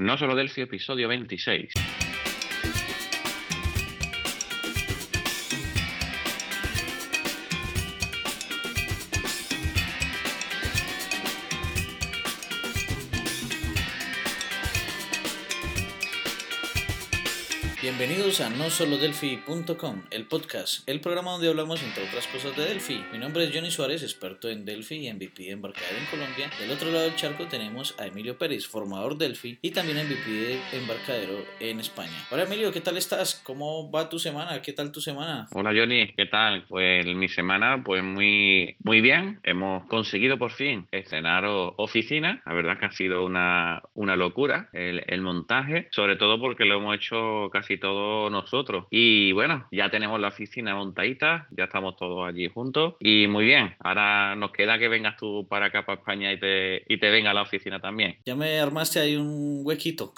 No solo Delphi, episodio 26. Bienvenidos a nosolodelphi.com, el podcast, el programa donde hablamos entre otras cosas de Delphi. Mi nombre es Johnny Suárez, experto en Delphi y MVP de embarcadero en Colombia. Del otro lado del charco tenemos a Emilio Pérez, formador Delphi y también MVP de embarcadero en España. Hola Emilio, ¿qué tal estás? ¿Cómo va tu semana? ¿Qué tal tu semana? Hola Johnny, ¿qué tal? Pues mi semana pues muy, muy bien. Hemos conseguido por fin estrenar oficina. La verdad que ha sido una, una locura el, el montaje, sobre todo porque lo hemos hecho casi nosotros. Y bueno, ya tenemos la oficina montadita, ya estamos todos allí juntos y muy bien. Ahora nos queda que vengas tú para acá, para España y te, y te venga a la oficina también. Ya me armaste ahí un huequito.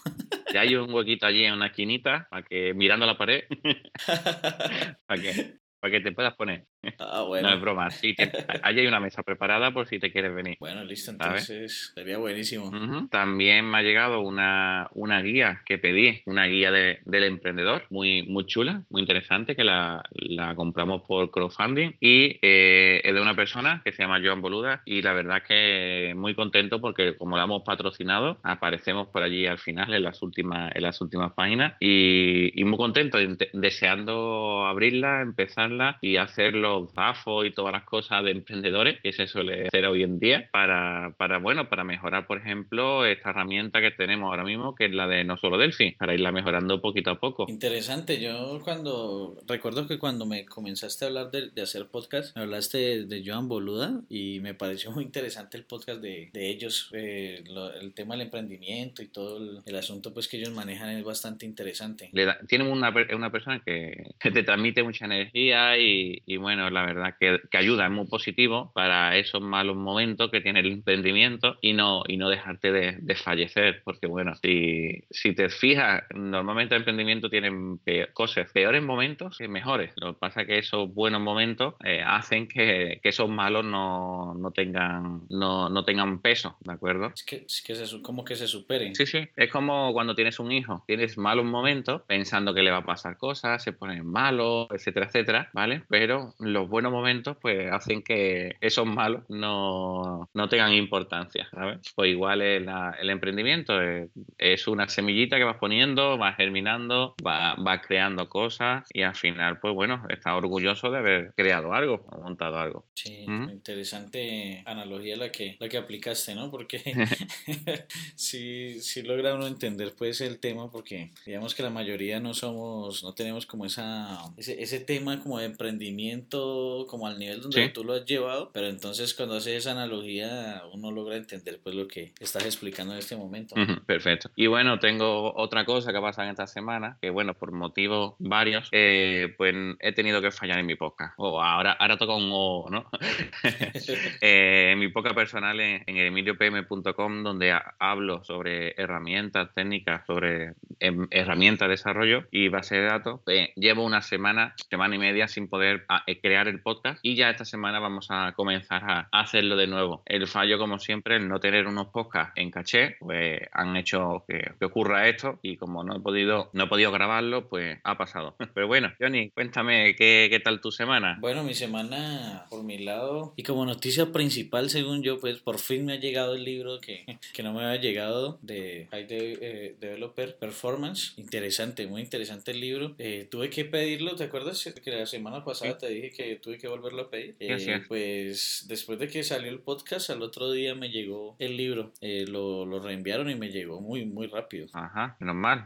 Ya hay un huequito allí en una esquinita, para que mirando la pared, para que para que te puedas poner. Ah, bueno. No es broma. Sí, allí hay una mesa preparada por si te quieres venir. Bueno, listo, entonces sería buenísimo. También me ha llegado una, una guía que pedí, una guía de, del emprendedor, muy, muy chula, muy interesante, que la, la compramos por crowdfunding y eh, es de una persona que se llama Joan Boluda y la verdad que muy contento porque como la hemos patrocinado, aparecemos por allí al final en las últimas, en las últimas páginas y, y muy contento, deseando abrirla, empezar y hacer los DAFO y todas las cosas de emprendedores que se suele hacer hoy en día para, para, bueno, para mejorar, por ejemplo, esta herramienta que tenemos ahora mismo, que es la de no solo Delphi, para irla mejorando poquito a poco. Interesante, yo cuando, recuerdo que cuando me comenzaste a hablar de, de hacer podcast, me hablaste de, Joan Boluda y me pareció muy interesante el podcast de, de ellos, eh, lo, el tema del emprendimiento y todo el, el, asunto pues que ellos manejan es bastante interesante. Le da, tienen una, una persona que, que te transmite mucha energía y, y, bueno, la verdad que, que, ayuda, es muy positivo para esos malos momentos que tiene el emprendimiento y no, y no dejarte de, de fallecer, porque bueno, si, si te fijas, normalmente el emprendimiento tiene peor, cosas, peores momentos que mejores. Lo que pasa es que esos buenos momentos eh, hacen que, que, esos malos no, no, tengan, no, no tengan peso, ¿de acuerdo? Es que, es que se, como que se superen. Sí, sí, es como cuando tienes un hijo, tienes malos momentos pensando que le va a pasar cosas, se ponen malos, etcétera, etcétera ¿vale? Pero los buenos momentos pues hacen que esos malos no, no tengan importancia, ¿sabes? Pues igual el, el emprendimiento es, es, una semillita que vas poniendo, vas germinando, vas va creando cosas y al final pues bueno, estás orgulloso de haber creado algo, o montado algo. Sí, ¿Mm? interesante analogía la que, la que aplicaste, ¿no? Porque sí, sí logra uno entender pues el tema porque digamos que la mayoría no somos, no tenemos como esa, ese, ese tema como de emprendimiento como al nivel donde sí. tú lo has llevado, pero entonces cuando haces esa analogía uno logra entender pues lo que estás explicando en este momento. Uh -huh, perfecto. Y bueno, tengo otra cosa que pasa en esta semana, que bueno, por motivos varios, eh, pues he tenido que fallar en mi podcast. O oh, ahora, ahora toca un O, ¿no? eh, en mi podcast personal en, en emiliopm.com, donde hablo sobre herramientas técnicas, sobre em, herramientas de desarrollo y base de datos, pues, llevo una semana, semana y media sin poder a, a crear el podcast y ya esta semana vamos a comenzar a, hacerlo de nuevo. El fallo, como siempre, el no tener unos podcasts en caché, pues han hecho que, ocurra esto y como no he podido no he podido grabarlo, pues ha pasado. Pero bueno, Johnny, cuéntame qué, qué tal tu semana. Bueno, mi semana por mi lado y como noticia principal, según yo, pues por fin me ha llegado el libro que, que no me había llegado de High eh, Developer Performance. Interesante, muy interesante el libro. Eh, tuve que pedirlo, ¿te acuerdas? Que semana pasada te dije que tuve que volverlo a pedir. Eh, pues después de que salió el podcast, al otro día me llegó el libro. Eh, lo, lo, reenviaron y me llegó muy, muy rápido. Ajá, menos mal.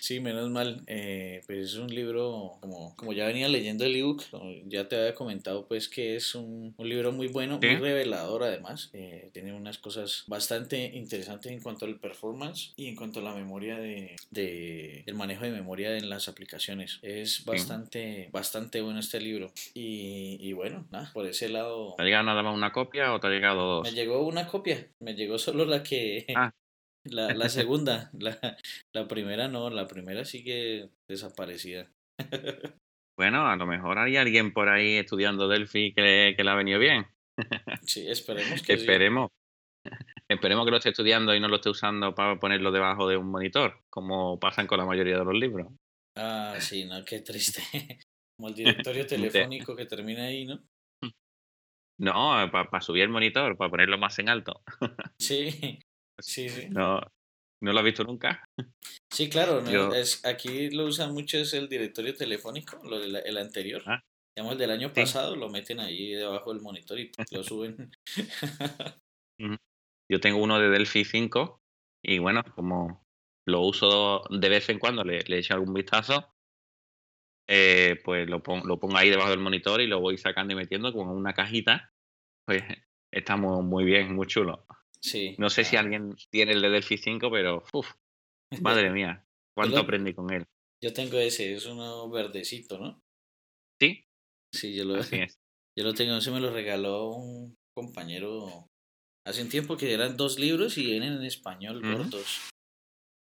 sí, menos mal. Eh, pues es un libro, como, como ya venía leyendo el ebook, ya te había comentado pues que es un, un libro muy bueno, ¿Sí? muy revelador además. Eh, tiene unas cosas bastante interesantes en cuanto al performance y en cuanto a la memoria de, de el manejo de memoria en las aplicaciones. Es bastante, ¿Sí? bastante bueno este libro. Y, y, bueno, nada, por ese lado. ¿Te ha llegado nada más una copia o te ha llegado dos? Me llegó una copia, me llegó solo la que. Ah. La, la segunda, la, la primera no, la primera sigue desaparecida. bueno, a lo mejor hay alguien por ahí estudiando Delphi que, que le ha venido bien. sí, esperemos que Esperemos. Sí. Esperemos que lo esté estudiando y no lo esté usando para ponerlo debajo de un monitor, como pasan con la mayoría de los libros. Ah, sí, no, qué triste. Como el directorio telefónico que termina ahí, ¿no? No, para subir el monitor, para ponerlo más en alto. Sí, sí, sí. No, ¿No lo has visto nunca? Sí, claro. No, es, aquí lo usan mucho es el directorio telefónico, lo el anterior. Ah. Digamos, el del año pasado lo meten ahí debajo del monitor y lo suben. Yo tengo uno de Delphi 5 y bueno, como lo uso de vez en cuando, le, le echo algún vistazo, eh, pues lo, pongo, lo pongo ahí debajo del monitor y lo voy sacando y metiendo como una cajita. Pues está muy, bien, muy chulo. Sí. No sé si alguien tiene el de Delphi 5, pero uf, madre mía, cuánto aprendí con él. Yo tengo ese, es uno verdecito, ¿no? Sí. Sí, yo lo, yo lo tengo, se me lo regaló un compañero hace un tiempo que eran dos libros y vienen en español cortos.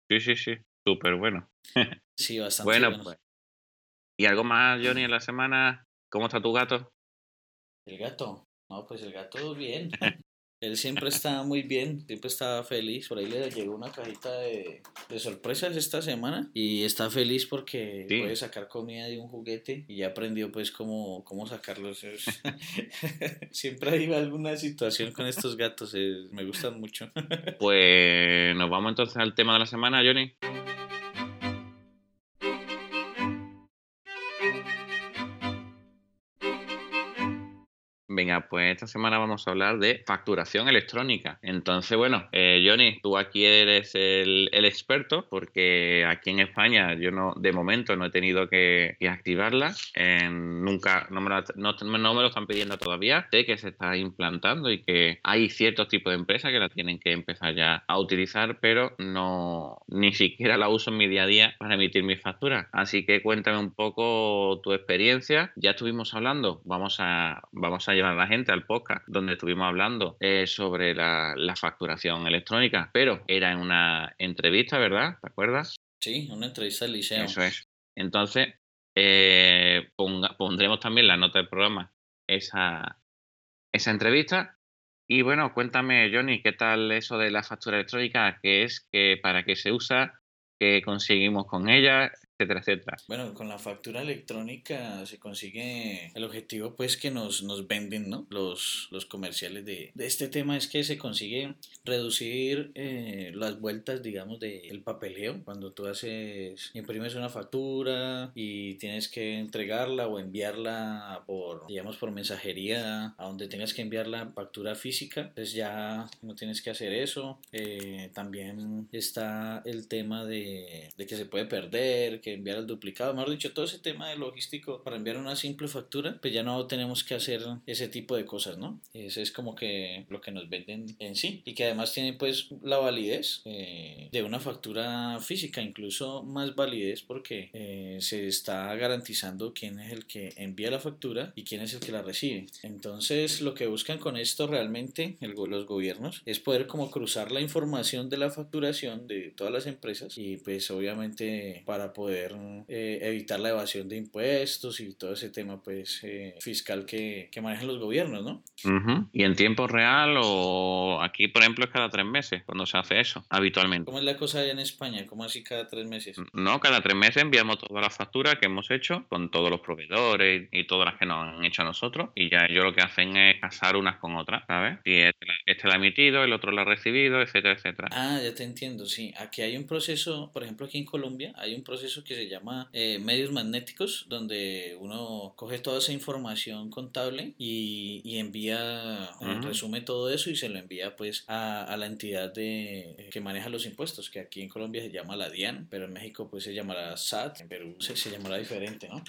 Sí, sí, sí, súper bueno. sí, bastante bueno. Pues. ¿Y algo más, Johnny, en la semana? ¿Cómo está tu gato? El gato, no, pues el gato bien. Él siempre está muy bien, siempre está feliz. Por ahí le llegó una cajita de, sorpresas esta semana y está feliz porque puede sacar comida de un juguete y ya aprendió pues cómo, cómo sacarlos. siempre hay alguna situación con estos gatos, me gustan mucho. pues nos vamos entonces al tema de la semana, Johnny. Venga, pues esta semana vamos a hablar de facturación electrónica. Entonces, bueno, eh, Johnny, tú aquí eres el, experto porque aquí en España yo no, de momento no he tenido que, activarla. nunca, no me, lo, están pidiendo todavía. Sé que se está implantando y que hay ciertos tipos de empresas que la tienen que empezar ya a utilizar, pero no, ni siquiera la uso en mi día a día para emitir mis facturas. Así que cuéntame un poco tu experiencia. Ya estuvimos hablando, vamos a, vamos a llevar a la gente al podcast donde estuvimos hablando eh, sobre la, facturación electrónica, pero era en una entrevista, ¿verdad? ¿Te acuerdas? Sí, una entrevista al liceo. Eso es. Entonces, eh, pondremos también la nota del programa esa, esa entrevista. Y bueno, cuéntame, Johnny, ¿qué tal eso de la factura electrónica? ¿Qué es? que ¿Para qué se usa? ¿Qué conseguimos con ella? Etcétera, etcétera. Bueno, con la factura electrónica se consigue el objetivo pues que nos, nos venden, ¿no? Los, los comerciales de, de este tema es que se consigue reducir eh, las vueltas, digamos, del papeleo. Cuando tú haces, imprimes una factura y tienes que entregarla o enviarla por, digamos, por mensajería a donde tengas que enviar la factura física, pues ya no tienes que hacer eso. Eh, también está el tema de, de que se puede perder, que enviar el duplicado, mejor dicho, todo ese tema de logístico para enviar una simple factura, pues ya no tenemos que hacer ese tipo de cosas, ¿no? Ese es como que lo que nos venden en sí y que además tiene pues la validez eh, de una factura física, incluso más validez porque eh, se está garantizando quién es el que envía la factura y quién es el que la recibe. Entonces lo que buscan con esto realmente los gobiernos es poder como cruzar la información de la facturación de todas las empresas y pues obviamente para poder eh, evitar la evasión de impuestos y todo ese tema pues eh, fiscal que, que, manejan los gobiernos, ¿no? ¿Y en tiempo real o aquí, por ejemplo, es cada tres meses cuando se hace eso, habitualmente? ¿Cómo es la cosa allá en España? ¿Cómo así cada tres meses? No, cada tres meses enviamos todas las facturas que hemos hecho con todos los proveedores y todas las que nos han hecho a nosotros y ya ellos lo que hacen es casar unas con otras, ¿sabes? Si este, este la ha emitido, el otro la ha recibido, etcétera, etcétera. Ah, ya te entiendo, sí. Aquí hay un proceso, por ejemplo, aquí en Colombia hay un proceso que se llama eh, medios magnéticos, donde uno coge toda esa información contable y, y envía, eh, resume todo eso y se lo envía pues a, a, la entidad de, que maneja los impuestos, que aquí en Colombia se llama la DIAN, pero en México pues se llamará SAT, en Perú se, se llamará diferente, ¿no?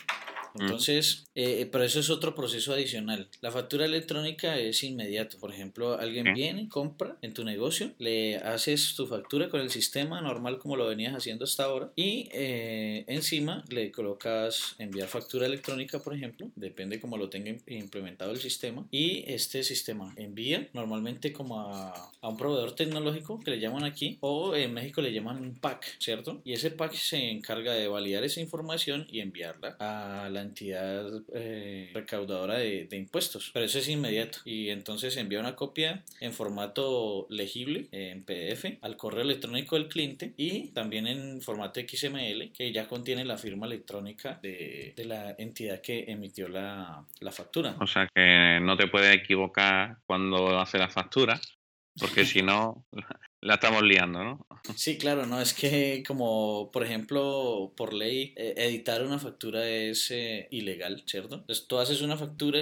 Entonces, eh, pero eso es otro proceso adicional. La factura electrónica es inmediato. Por ejemplo, alguien viene, compra en tu negocio, le haces tu factura con el sistema normal como lo venías haciendo hasta ahora y eh, encima le colocas enviar factura electrónica, por ejemplo, depende cómo lo tenga implementado el sistema y este sistema envía normalmente como a, a un proveedor tecnológico que le llaman aquí o en México le llaman un pack, ¿cierto? Y ese pack se encarga de validar esa información y enviarla a la entidad eh, recaudadora de, impuestos, pero eso es inmediato y entonces envía una copia en formato legible, en PDF, al correo electrónico del cliente y también en formato XML que ya contiene la firma electrónica de, de la entidad que emitió la, la factura. O sea que no te puedes equivocar cuando hace la factura, porque si no, la estamos liando, ¿no? Sí, claro, no, es que como, por ejemplo, por ley, eh, editar una factura es eh, ilegal, ¿cierto? Entonces tú haces una factura,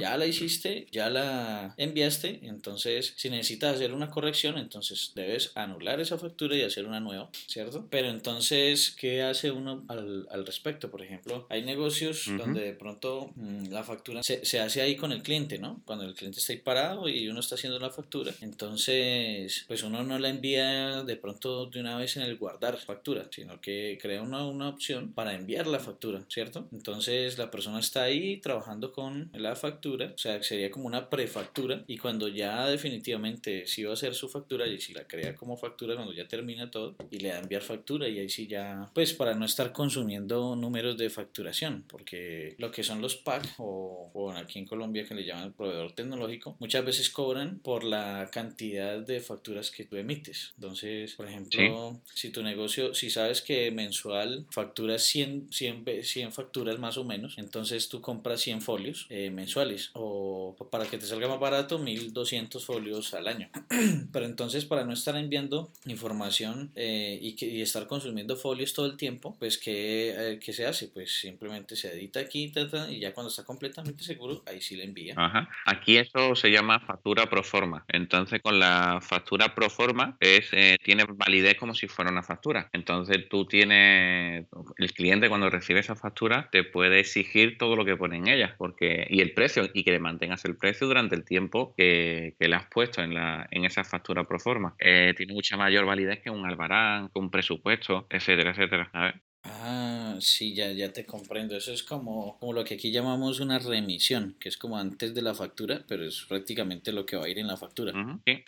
ya la hiciste, ya la enviaste, entonces si necesitas hacer una corrección, entonces debes anular esa factura y hacer una nueva, ¿cierto? Pero entonces, ¿qué hace uno al, al respecto? Por ejemplo, hay negocios donde de pronto mm, la factura se, se, hace ahí con el cliente, ¿no? Cuando el cliente está ahí parado y uno está haciendo la factura, entonces, pues uno no la envía de pronto de una vez en el guardar factura, sino que crea una, una opción para enviar la factura, ¿cierto? Entonces la persona está ahí trabajando con la factura, o sea, sería como una prefactura y cuando ya definitivamente sí va a hacer su factura y si la crea como factura cuando ya termina todo y le da enviar factura y ahí sí ya, pues para no estar consumiendo números de facturación, porque lo que son los PAC o, o aquí en Colombia que le llaman el proveedor tecnológico, muchas veces cobran por la cantidad de facturas que tú emites entonces, por ejemplo, si tu negocio, si sabes que mensual facturas 100, 100, 100 facturas más o menos, entonces tú compras 100 folios eh, mensuales o para que te salga más barato 1200 folios al año. Pero entonces para no estar enviando información eh, y, que, y, estar consumiendo folios todo el tiempo, pues ¿qué, eh, ¿qué, se hace? Pues simplemente se edita aquí y ya cuando está completamente seguro, ahí sí le envía. Ajá. Aquí eso se llama factura pro forma. Entonces con la factura pro forma eh, tiene validez como si fuera una factura. Entonces tú tienes, el cliente cuando recibe esa factura te puede exigir todo lo que pone en ella porque, y el precio, y que le mantengas el precio durante el tiempo que, que le has puesto en, la, en esa factura pro forma. Eh, tiene mucha mayor validez que un albarán, que un presupuesto, etcétera, etcétera. Ah, sí, ya, ya te comprendo. Eso es como, como lo que aquí llamamos una remisión, que es como antes de la factura, pero es prácticamente lo que va a ir en la factura. sí,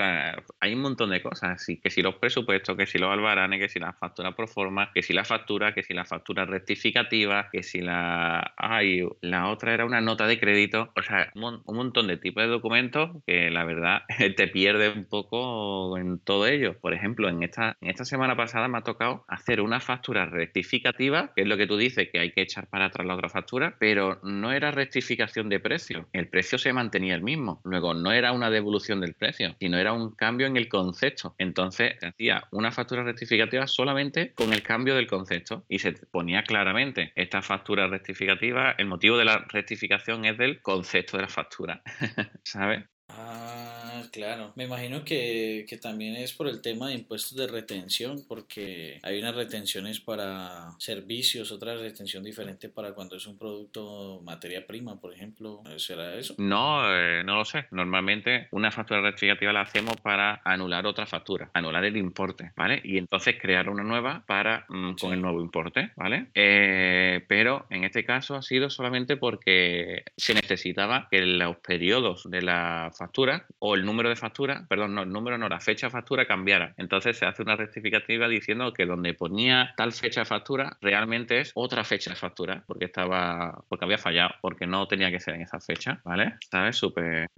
hay un montón de cosas, sí, que si los presupuestos, que si los albaranes, que si la factura pro forma, que si la factura, que si la factura rectificativa, que si la... Ay, la otra era una nota de crédito, o sea, un, montón de tipos de documentos que la verdad te pierde un poco en todo ello. Por ejemplo, en esta, en esta semana pasada me ha tocado hacer una factura rectificativa que es lo que tú dices, que hay que echar para atrás la otra factura, pero no era rectificación de precio. El precio se mantenía el mismo. Luego, no era una devolución del precio, sino era un cambio en el concepto. Entonces, se hacía una factura rectificativa solamente con el cambio del concepto y se ponía claramente esta factura rectificativa, el motivo de la rectificación es del concepto de la factura, ¿sabes? Ah, claro. Me imagino que, que, también es por el tema de impuestos de retención, porque hay unas retenciones para servicios, otra retención diferente para cuando es un producto materia prima, por ejemplo. ¿Será eso? No, eh, no lo sé. Normalmente una factura rectificativa la hacemos para anular otra factura, anular el importe, ¿vale? Y entonces crear una nueva para mm, con el nuevo importe, ¿vale? Eh, pero en este caso ha sido solamente porque se necesitaba que los periodos de la factura o el número de factura, perdón, no, el número no, la fecha de factura cambiara. Entonces se hace una rectificativa diciendo que donde ponía tal fecha de factura realmente es otra fecha de factura porque estaba, porque había fallado, porque no tenía que ser en esa fecha, ¿vale? ¿Sabes? Súper,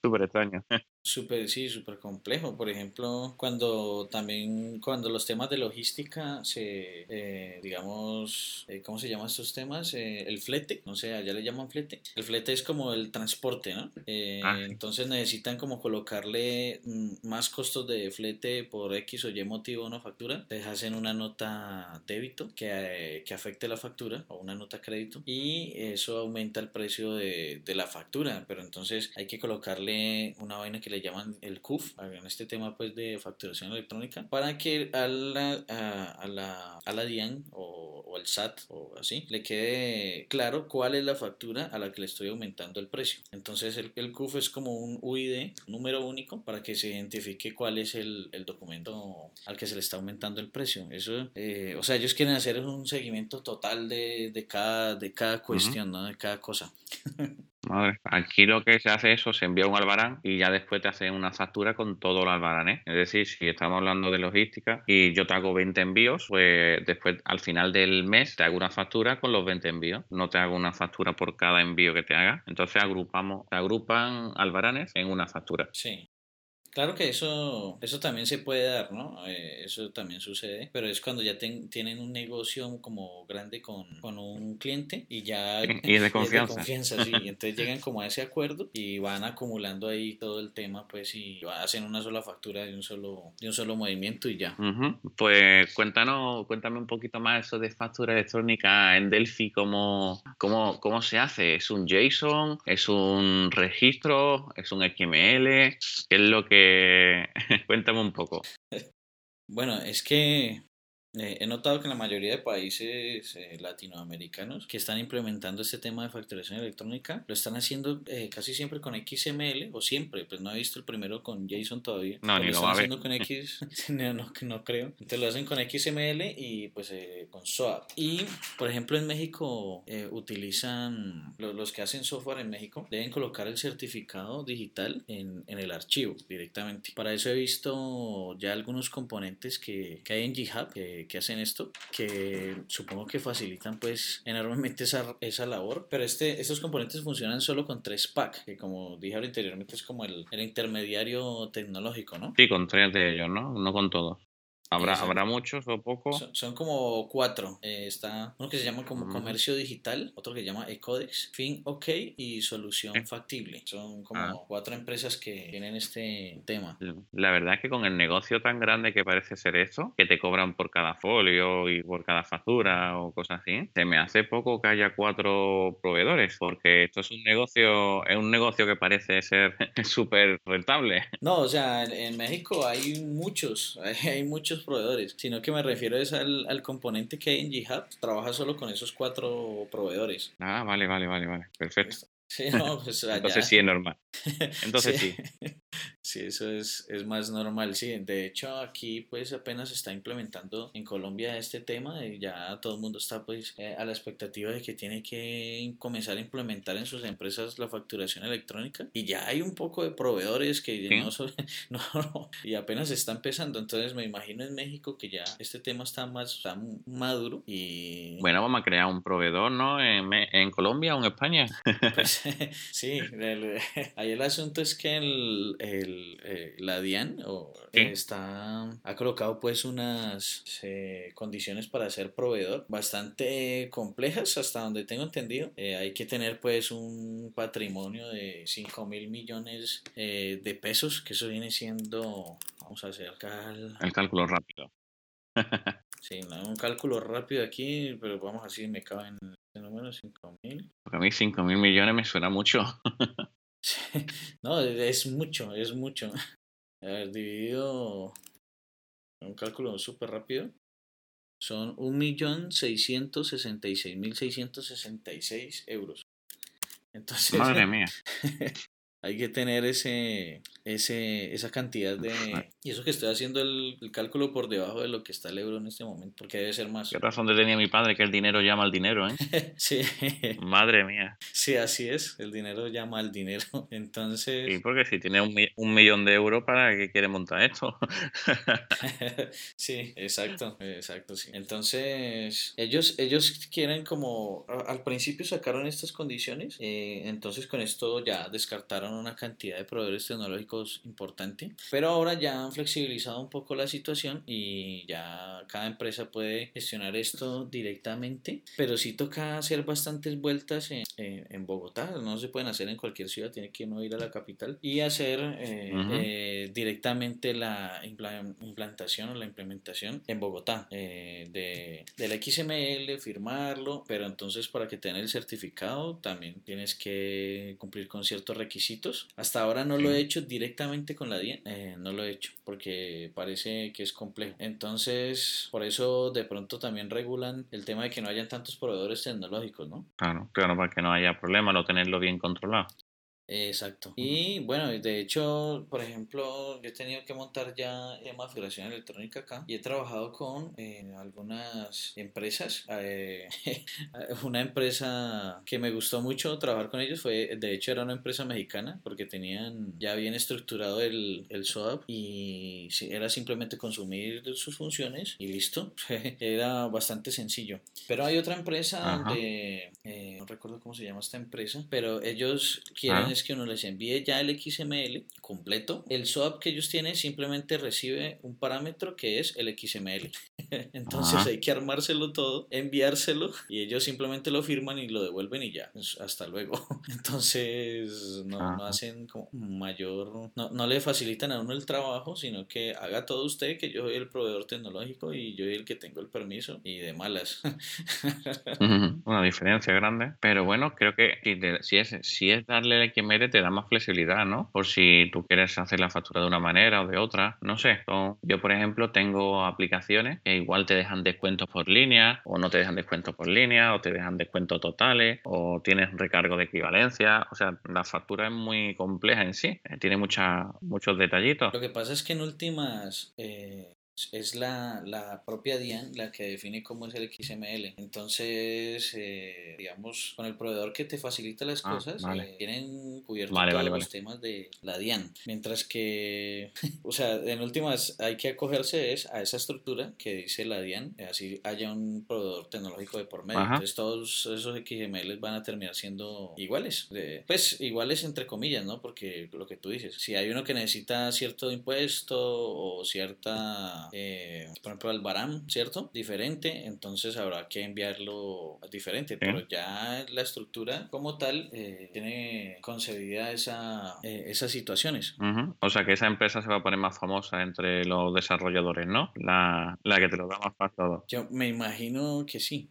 súper extraño. Súper, sí, súper complejo. Por ejemplo, cuando también, cuando los temas de logística se, eh, digamos, eh, ¿cómo se llaman estos temas? Eh, el flete, no sé, allá le llaman flete. El flete es como el transporte, ¿no? Ah, entonces necesitan como colocarle mm, más costos de flete por X o Y motivo a una factura. Te hacen una nota débito que, que afecte la factura o una nota crédito y eso aumenta el precio de, de la factura. Pero entonces hay que colocarle una vaina que le llaman el CUF, en este tema pues de facturación electrónica, para que a la, a, la, a la DIAN o, o, el SAT o así le quede claro cuál es la factura a la que le estoy aumentando el precio. Entonces el, el CUF es como un UID, número único, para que se identifique cuál es el, el documento al que se le está aumentando el precio. Eso, eh, o sea, ellos quieren hacer un seguimiento total de, de cada, de cada cuestión, ¿no? de cada cosa. Madre, aquí lo que se hace es eso, se envía un albarán y ya después te hacen una factura con todo el albarán. Es decir, si estamos hablando de logística y yo te hago 20 envíos, pues después al final del mes te hago una factura con los 20 envíos. No te hago una factura por cada envío que te haga. Entonces agrupamos, te agrupan albaranes en una factura. Sí. Claro que eso, eso también se puede dar, ¿no? Eh, eso también sucede, pero es cuando ya tienen un negocio como grande con, con un cliente y ya... Y de confianza. de confianza, sí. Entonces llegan como a ese acuerdo y van acumulando ahí todo el tema, pues, y hacen una sola factura de un solo, de un solo movimiento y ya. Pues cuéntanos, cuéntame un poquito más eso de factura electrónica en Delphi, cómo, cómo, cómo se hace. ¿Es un JSON? ¿Es un registro? ¿Es un XML? ¿Qué es lo que cuéntame un poco. Bueno, es que eh, he notado que en la mayoría de países eh, latinoamericanos que están implementando este tema de facturación electrónica lo están haciendo eh, casi siempre con XML o siempre, pues no he visto el primero con JSON todavía. No, ni lo, están haciendo con X, no, no, no, creo. Entonces lo hacen con XML y pues con SOAP. Y por ejemplo en México utilizan, los, que hacen software en México deben colocar el certificado digital en, en, el archivo directamente. Para eso he visto ya algunos componentes que, que hay en GitHub que que, hacen esto, que supongo que facilitan pues enormemente esa, esa labor, pero este, estos componentes funcionan solo con tres pack, que como dije anteriormente es como el, el intermediario tecnológico, ¿no? Sí, con tres de ellos, ¿no? No con todos. ¿Habrá, ¿Habrá muchos o pocos? Son, como cuatro. Eh, está uno que se llama como Comercio Digital, otro que se llama Ecodex, Fin OK y Solución Factible. Son como ah. cuatro empresas que tienen este tema. La verdad es que con el negocio tan grande que parece ser eso, que te cobran por cada folio y por cada factura o cosas así, se me hace poco que haya cuatro proveedores, porque esto es un negocio, es un negocio que parece ser súper rentable. No, o sea, en, en México hay muchos, hay muchos proveedores, sino que me refiero es al, al componente que hay en GitHub, trabaja solo con esos cuatro proveedores. Ah, vale, vale, vale, vale, perfecto. Sí, no, pues Entonces sí es normal. Entonces sí. sí. eso es, es más normal. Sí, de hecho aquí pues apenas se está implementando en Colombia este tema y ya todo el mundo está pues eh, a la expectativa de que tiene que comenzar a implementar en sus empresas la facturación electrónica y ya hay un poco de proveedores que no, no, y apenas está empezando. Entonces me imagino en México que ya este tema está más está maduro y... Bueno, vamos a crear un proveedor, ¿no? En, en Colombia o en España. Pues, sí, ahí el asunto es que el, el eh, la DIAN está, ha colocado pues unas eh, condiciones para ser proveedor bastante complejas hasta donde tengo entendido. Eh, hay que tener pues un patrimonio de 5 mil millones de pesos, que eso viene siendo, vamos a hacer el cálculo rápido. Sí, un cálculo rápido aquí, pero vamos así, me caben este número, 5 mil. Porque a mí 5 mil millones me suena mucho. no, es mucho, es mucho. A ver, dividido un cálculo súper rápido. Son 1.666.666 euros. Entonces, Madre mía. hay que tener ese, ese, esa cantidad de... Y eso que estoy haciendo el, cálculo por debajo de lo que está el euro en este momento, porque debe ser más. ¿Qué razón tenía mi padre que el dinero llama al dinero, eh? sí. Madre mía. Sí, así es, el dinero llama al dinero. Entonces... Sí, porque si tiene un, un millón de euros, ¿para qué quiere montar esto? sí, exacto, exacto, sí. Entonces, ellos, ellos quieren como... Al principio sacaron estas condiciones, eh, entonces con esto ya descartaron una cantidad de proveedores tecnológicos importante, pero ahora ya han flexibilizado un poco la situación y ya cada empresa puede gestionar esto directamente, pero sí toca hacer bastantes vueltas en, en, Bogotá, no se pueden hacer en cualquier ciudad, tiene que uno ir a la capital y hacer eh, eh, directamente la implantación o la implementación en Bogotá eh, de, del XML, firmarlo, pero entonces para que tenga el certificado también tienes que cumplir con ciertos requisitos. Hasta ahora no lo he hecho directamente con la DIA, eh, no lo he hecho porque parece que es complejo. Entonces, por eso de pronto también regulan el tema de que no hayan tantos proveedores tecnológicos, ¿no? Claro, claro, para que no haya problema, no tenerlo bien controlado. Exacto. Y bueno, de hecho, por ejemplo, yo he tenido que montar ya tema figuración electrónica acá y he trabajado con eh, algunas empresas. Eh, una empresa que me gustó mucho trabajar con ellos fue, de hecho, era una empresa mexicana porque tenían ya bien estructurado el, el SOAP y era simplemente consumir sus funciones y listo. era bastante sencillo. Pero hay otra empresa de, eh, no recuerdo cómo se llama esta empresa, pero ellos quieren es que uno les envíe ya el XML completo. El SOAP que ellos tienen simplemente recibe un parámetro que es el XML. Entonces hay que armárselo todo, enviárselo y ellos simplemente lo firman y lo devuelven y ya. Pues, hasta luego. Entonces no, no hacen como mayor, no, no, le facilitan a uno el trabajo, sino que haga todo usted, que yo soy el proveedor tecnológico y yo soy el que tengo el permiso y de malas. Una diferencia grande, pero bueno, creo que si es, si es darle el XML te da más flexibilidad, ¿no? Por si tú quieres hacer la factura de una manera o de otra, no sé. Yo, por ejemplo, tengo aplicaciones que igual te dejan descuentos por línea o no te dejan descuentos por línea o te dejan descuentos totales o tienes recargo de equivalencia. O sea, la factura es muy compleja en sí, eh, tiene mucha, muchos detallitos. Lo que pasa es que en últimas eh, es la, la, propia DIAN la que define cómo es el XML. Entonces, eh, digamos, con el proveedor que te facilita las ah, cosas, eh, tienen cubiertos todos los temas de la DIAN. Mientras que, o sea, en últimas hay que acogerse es a esa estructura que dice la DIAN, así haya un proveedor tecnológico de por medio. Entonces, todos esos XML van a terminar siendo iguales. pues, iguales entre comillas, ¿no? Porque lo que tú dices, si hay uno que necesita cierto impuesto o cierta eh, por ejemplo, al Baram, ¿cierto? Diferente, entonces habrá que enviarlo diferente, pero ya la estructura como tal eh, tiene concebida esa, eh, esas situaciones. O sea que esa empresa se va a poner más famosa entre los desarrolladores, ¿no? La, la que te lo da más fácil. Yo me imagino que sí.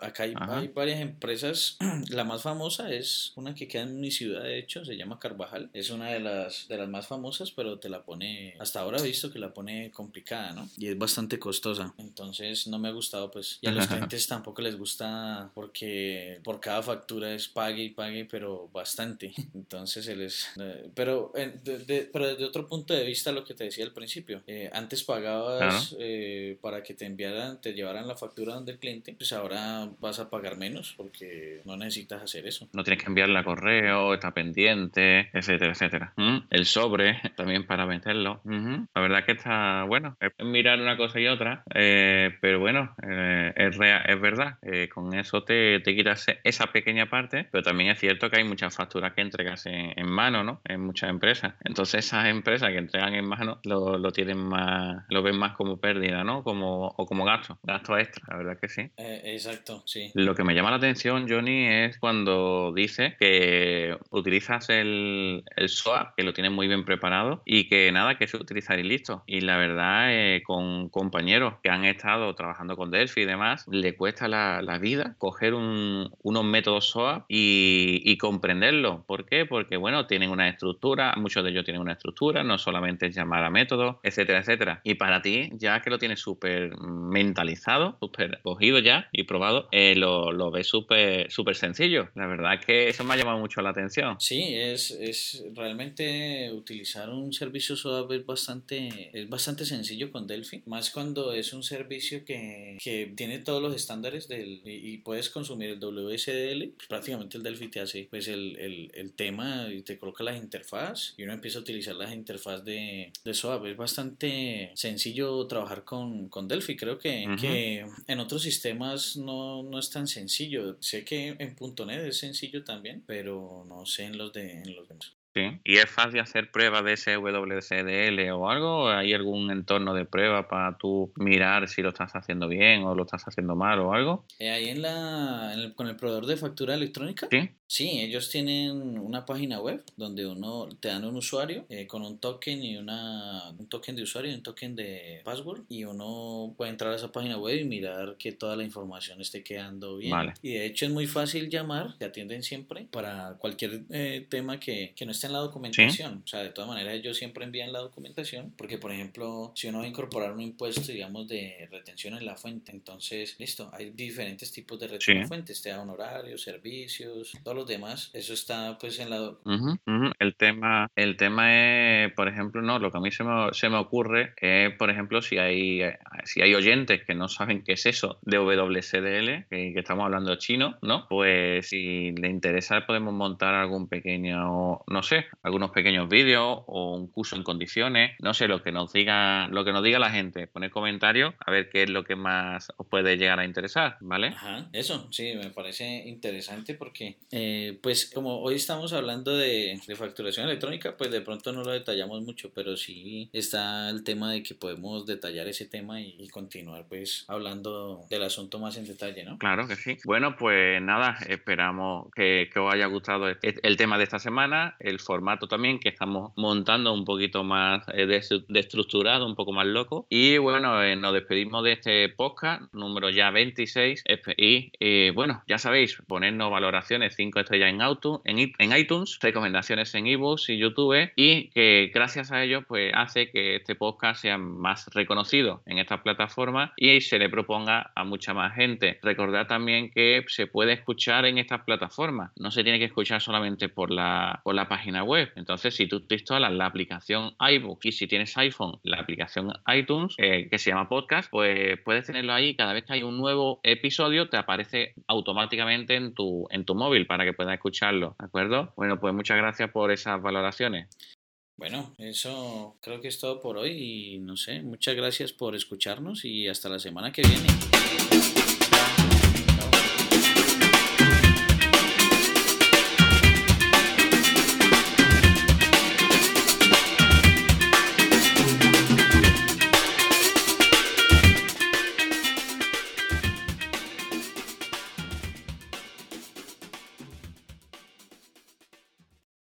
acá hay, hay, varias empresas. la más famosa es una que queda en mi ciudad, de hecho, se llama Carvajal. Es una de las, de las más famosas, pero te la pone, hasta ahora he visto que la pone complicada y es bastante costosa. Entonces no me ha gustado, pues. Y a los clientes tampoco les gusta porque por cada factura es pague y pague, pero bastante. Entonces se les... Eh, pero, pero desde otro punto de vista, lo que te decía al principio, eh, antes pagabas eh, para que te enviaran, te llevaran la factura donde el cliente, pues ahora vas a pagar menos porque no necesitas hacer eso. No tienes que enviarle a correo, está pendiente, etcétera, etcétera. ¿Mm? El sobre también para venderlo. La verdad que está bueno mirar una cosa y otra, eh, pero bueno, eh, es, es verdad, eh, con eso te, te, quitas esa pequeña parte, pero también es cierto que hay muchas facturas que entregas en, mano, ¿no? En muchas empresas. Entonces esas empresas que entregan en mano lo, lo, tienen más, lo ven más como pérdida, ¿no? Como, o como gasto, gasto extra, la verdad que sí. exacto, sí. Lo que me llama la atención, Johnny, es cuando dice que utilizas el, el SOA, que lo tienes muy bien preparado, y que nada, que es utilizar y listo. Y la verdad con compañeros que han estado trabajando con Delphi y demás, le cuesta la, vida coger unos métodos SOA y, comprenderlo. ¿Por qué? Porque, bueno, tienen una estructura, muchos de ellos tienen una estructura, no solamente es llamar a métodos, etcétera, etcétera. Y para ti, ya que lo tienes súper mentalizado, súper cogido ya y probado, eh, lo, ves súper súper sencillo. La verdad es que eso me ha llamado mucho la atención. Sí, es, es realmente utilizar un servicio SOA es bastante, es bastante sencillo con Delphi, más cuando es un servicio que, que tiene todos los estándares del, y, puedes consumir el WSDL, pues prácticamente el Delphi te hace pues el, el, el, tema y te coloca las interfaz y uno empieza a utilizar las interfaz de, de SOAP. Es bastante sencillo trabajar con, con Delphi, creo que, que en otros sistemas no, no, es tan sencillo. Sé que en .NET es sencillo también, pero no sé en los, de, en los demás. Sí. ¿Y es fácil hacer pruebas de ese WCDL o algo? ¿Hay algún entorno de prueba para tú mirar si lo estás haciendo bien o lo estás haciendo mal o algo? Eh, ahí en la, con el proveedor de factura electrónica. Sí. Sí, ellos tienen una página web donde uno te dan un usuario eh, con un token y una un token de usuario y un token de password y uno puede entrar a esa página web y mirar que toda la información esté quedando bien. Vale. Y de hecho es muy fácil llamar, te atienden siempre para cualquier eh, tema que, que no esté está en la documentación. O sea, de todas maneras ellos siempre envían la documentación porque, por ejemplo, si uno va a incorporar un impuesto, digamos, de retención en la fuente, entonces, listo, hay diferentes tipos de retención en la fuente, este honorarios, servicios, todos los demás, eso está pues en la... El tema el tema es, por ejemplo, no, lo que a mí se me, se me ocurre es, por ejemplo, si hay si hay oyentes que no saben qué es eso de WCDL, que, que estamos hablando chino, ¿no? Pues si le interesa podemos montar algún pequeño, no sé, algunos pequeños vídeos o un curso en condiciones, no sé, lo que nos diga, lo que nos diga la gente, poner comentarios a ver qué es lo que más os puede llegar a interesar, ¿vale? Ajá, eso, sí, me parece interesante porque, eh, pues como hoy estamos hablando de, facturación electrónica, pues de pronto no lo detallamos mucho, pero sí está el tema de que podemos detallar ese tema y, continuar pues hablando del asunto más en detalle, ¿no? Claro que sí. Bueno, pues nada, esperamos que, que os haya gustado el tema de esta semana, el formato también que estamos montando un poquito más eh, destructurado, un poco más loco. Y bueno, eh, nos despedimos de este podcast, número ya 26. Y eh, bueno, ya sabéis, ponernos valoraciones 5 estrellas en, auto, en, en iTunes, recomendaciones en ebooks y YouTube y que gracias a ello pues hace que este podcast sea más reconocido en estas plataformas y se le proponga a mucha más gente. Recordad también que se puede escuchar en estas plataformas, no se tiene que escuchar solamente por la, por la web. Entonces, si tú te instalas la aplicación iBook y si tienes iPhone, la aplicación iTunes, eh, que se llama podcast, pues puedes tenerlo ahí. Cada vez que hay un nuevo episodio, te aparece automáticamente en tu, en tu móvil para que puedas escucharlo. ¿De acuerdo? Bueno, pues muchas gracias por esas valoraciones. Bueno, eso creo que es todo por hoy y no sé, muchas gracias por escucharnos y hasta la semana que viene.